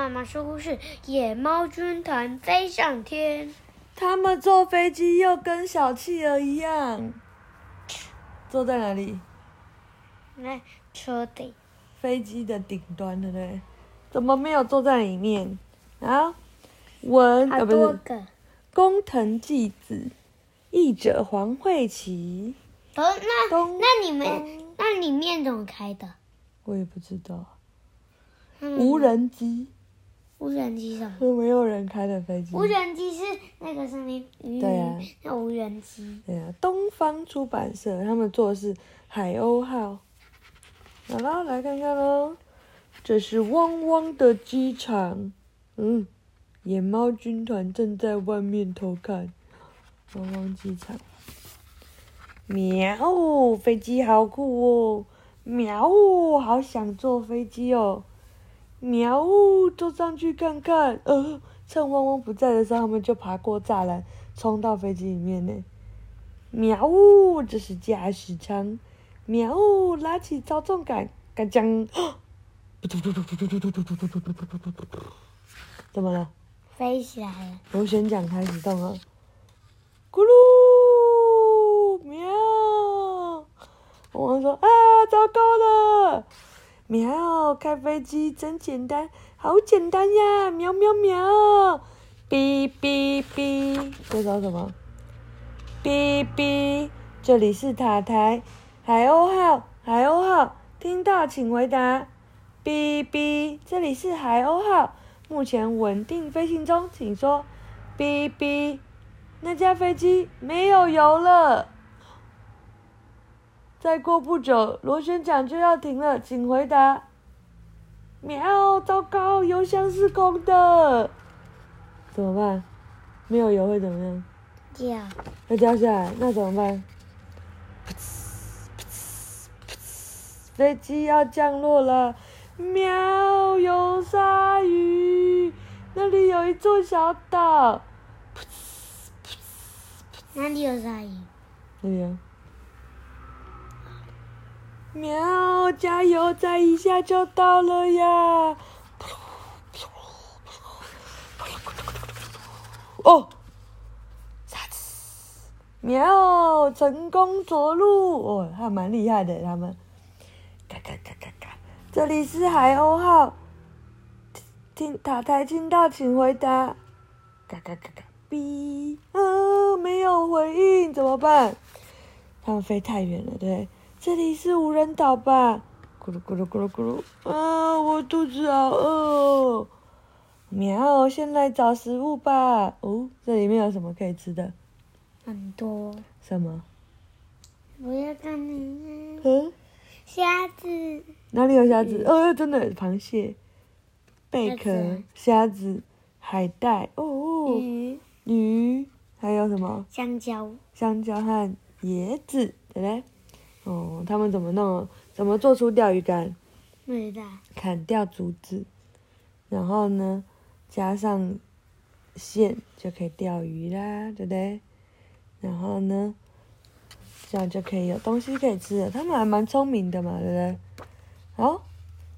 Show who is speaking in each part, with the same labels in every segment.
Speaker 1: 妈妈说故事：野猫军团飞上天。
Speaker 2: 他们坐飞机又跟小企鹅一样，坐在哪里？
Speaker 1: 那车顶。
Speaker 2: 飞机的顶端，对不对？怎么没有坐在里面？啊？文啊不是。工藤纪子，译者黄慧琪。
Speaker 1: 哦，那那你们那里面怎么开的？
Speaker 2: 我也不知道，
Speaker 1: 嗯
Speaker 2: 无人机，
Speaker 1: 无人机什么？
Speaker 2: 是没有人开的飞机。
Speaker 1: 无人机是那个上面鱼，
Speaker 2: 对啊
Speaker 1: 那无人机。
Speaker 2: 对啊，东方出版社他们做的是海鸥号。好了，来看看喽，这是汪汪的机场。嗯，野猫军团正在外面偷看。汪汪机场。喵，飞机好酷哦！喵，好想坐飞机哦！喵呜，坐上去看看。呃，趁汪汪不在的时候，他们就爬过栅栏，冲到飞机里面呢。喵呜，这是驾驶舱。喵呜，拉起操纵杆，嘎将。怎么了？
Speaker 1: 飞起来了，
Speaker 2: 螺旋桨开始动了。咕噜，喵！汪汪说啊，糟糕了！喵，开飞机真简单，好简单呀！喵喵喵！哔哔哔，这叫什么？哔哔，这里是塔台，海鸥号，海鸥号，听到请回答。哔哔，这里是海鸥号，目前稳定飞行中，请说。哔哔，那架飞机没有油了。再过不久，螺旋桨就要停了，请回答。喵，糟糕，油箱是空的，怎么办？没有油会怎么样？
Speaker 1: 掉。
Speaker 2: 要掉下来，那怎么办？噗呲噗呲噗呲，飞机要降落了。喵，有鲨鱼，那里有一座小岛。噗呲噗呲，
Speaker 1: 哪里有鲨鱼？
Speaker 2: 那里啊。喵，加油，再一下就到了呀！哦，沙子，喵，成功着陆！哦，还蛮厉害的，他们。嘎嘎嘎嘎嘎，这里是海鸥号，听塔台听到请回答。嘎嘎嘎嘎，哔，啊，没有回应，怎么办？他们飞太远了，对。这里是无人岛吧？咕噜咕噜咕噜咕噜，啊，我肚子好饿哦。喵，先来找食物吧。哦，这里面有什么可以吃的？
Speaker 1: 很多。
Speaker 2: 什么？
Speaker 1: 我要看你
Speaker 2: 嗯，
Speaker 1: 虾子。
Speaker 2: 哪里有虾子？哦，真的，螃蟹、贝壳
Speaker 1: 虾子、
Speaker 2: 虾子、海带，哦哦，
Speaker 1: 鱼、
Speaker 2: 鱼，还有什么？
Speaker 1: 香蕉。
Speaker 2: 香蕉和椰子，对不对？哦，他们怎么弄？怎么做出钓鱼竿？
Speaker 1: 不知道。
Speaker 2: 砍掉竹子，然后呢，加上线就可以钓鱼啦，对不对？然后呢，这样就可以有东西可以吃了。他们还蛮聪明的嘛，对不对？好，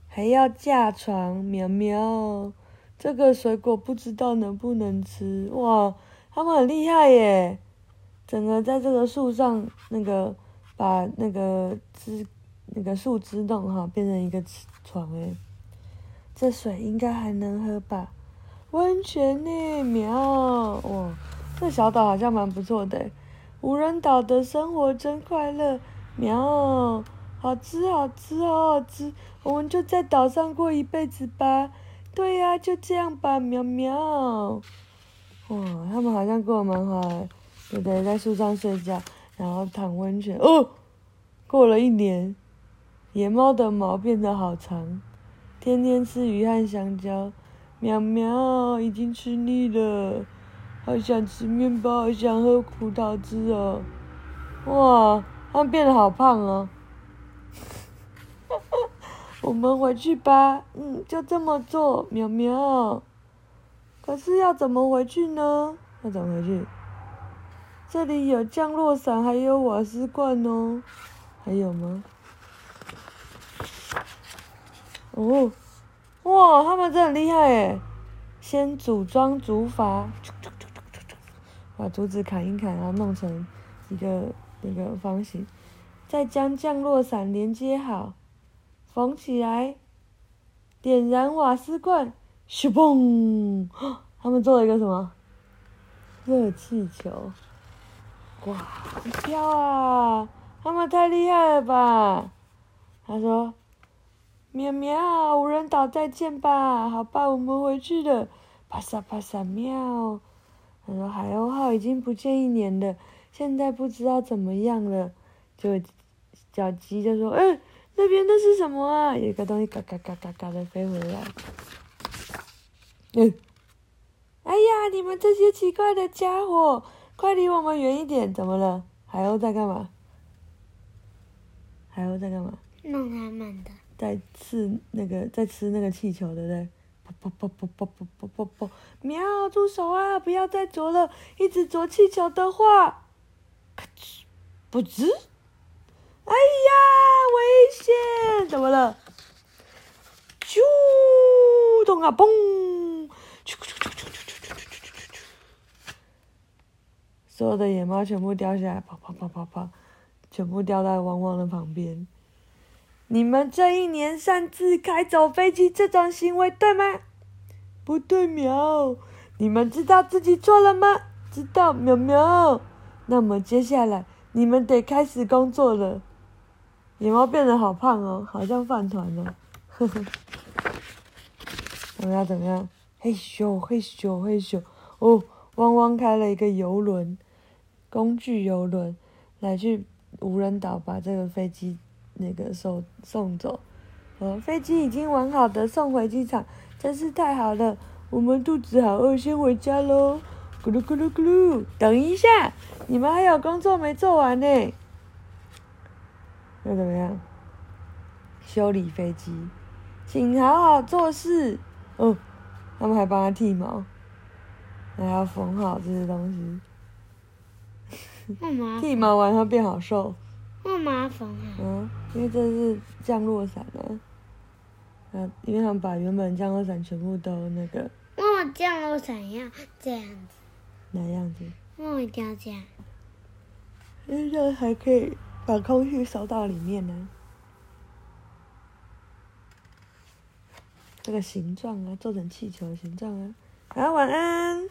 Speaker 2: 还要架床，喵喵。这个水果不知道能不能吃哇？他们很厉害耶！整个在这个树上，那个把那个枝那个树枝弄好，变成一个床哎。这水应该还能喝吧？温泉呢？喵！哇，这小岛好像蛮不错的。无人岛的生活真快乐，喵！好吃好吃好好吃，我们就在岛上过一辈子吧。对呀、就这样吧，喵喵。哇，他们好像过得蛮好的，对不对？在树上睡觉，然后躺温泉。哦，过了一年，野猫的毛变得好长，天天吃鱼和香蕉。喵喵，已经吃腻了，好想吃面包，好想喝葡萄汁哦。哇，它变得好胖哦。我们回去吧，嗯，就这么做，喵喵。可是要怎么回去呢？要怎么回去？这里有降落伞，还有瓦斯罐哦。还有吗？哦，哇，他们真的很厉害耶！先组装竹筏，把竹子砍一砍，然后弄成一个那个方形，再将降落伞连接好，缝起来，点燃瓦斯罐，咻嘣！他们做了一个什么？热气球。哇，好飘啊！他们太厉害了吧？他说。喵喵，无人岛再见吧！好吧，我们回去了。啪嚓啪嚓喵。他说海鸥号已经不见一年了，现在不知道怎么样了。就小鸡就说：“嗯，那边那是什么啊？有个东西嘎嘎嘎嘎嘎的飞回来。”嗯，哎呀，你们这些奇怪的家伙，快离我们远一点！怎么了？海鸥在干嘛？海鸥在干嘛？
Speaker 1: 弄他们的。
Speaker 2: 在吃那个，在吃那个气球，对不对？啵啵啵啵啵啵啵啵啵！喵，住手啊！不要再啄了，一直啄气球的话，咔哧，不吱。哎呀，危险！怎么了？啾咚啊，嘣！所有的野猫全部掉下来，跑跑跑跑跑，全部掉在汪汪的旁边。你们这一年擅自开走飞机这种行为对吗？不对，喵！你们知道自己错了吗？知道，喵喵。那么接下来你们得开始工作了。野猫变得好胖哦，好像饭团哦。呵 呵。怎么样？怎么样？嘿咻嘿咻嘿咻！哦，汪汪开了一个游轮，工具游轮，来去无人岛把这个飞机。那个送送走，呃，飞机已经完好的送回机场，真是太好了。我们肚子好饿，先回家喽。咕噜咕噜咕噜，等一下，你们还有工作没做完呢。那怎么样？修理飞机，请好好做事。哦，他们还帮他剃毛，还要缝好这些东西。剃毛完他变好瘦。
Speaker 1: 那么麻烦啊！
Speaker 2: 嗯，因为这是降落伞啊，啊，因为他们把原本降落伞全部都那个。
Speaker 1: 那么降落伞要这样子？
Speaker 2: 哪样子？
Speaker 1: 那我一定要这样？
Speaker 2: 因为这样还可以把空气收到里面呢。这个形状啊，做成气球的形状啊。好，晚安。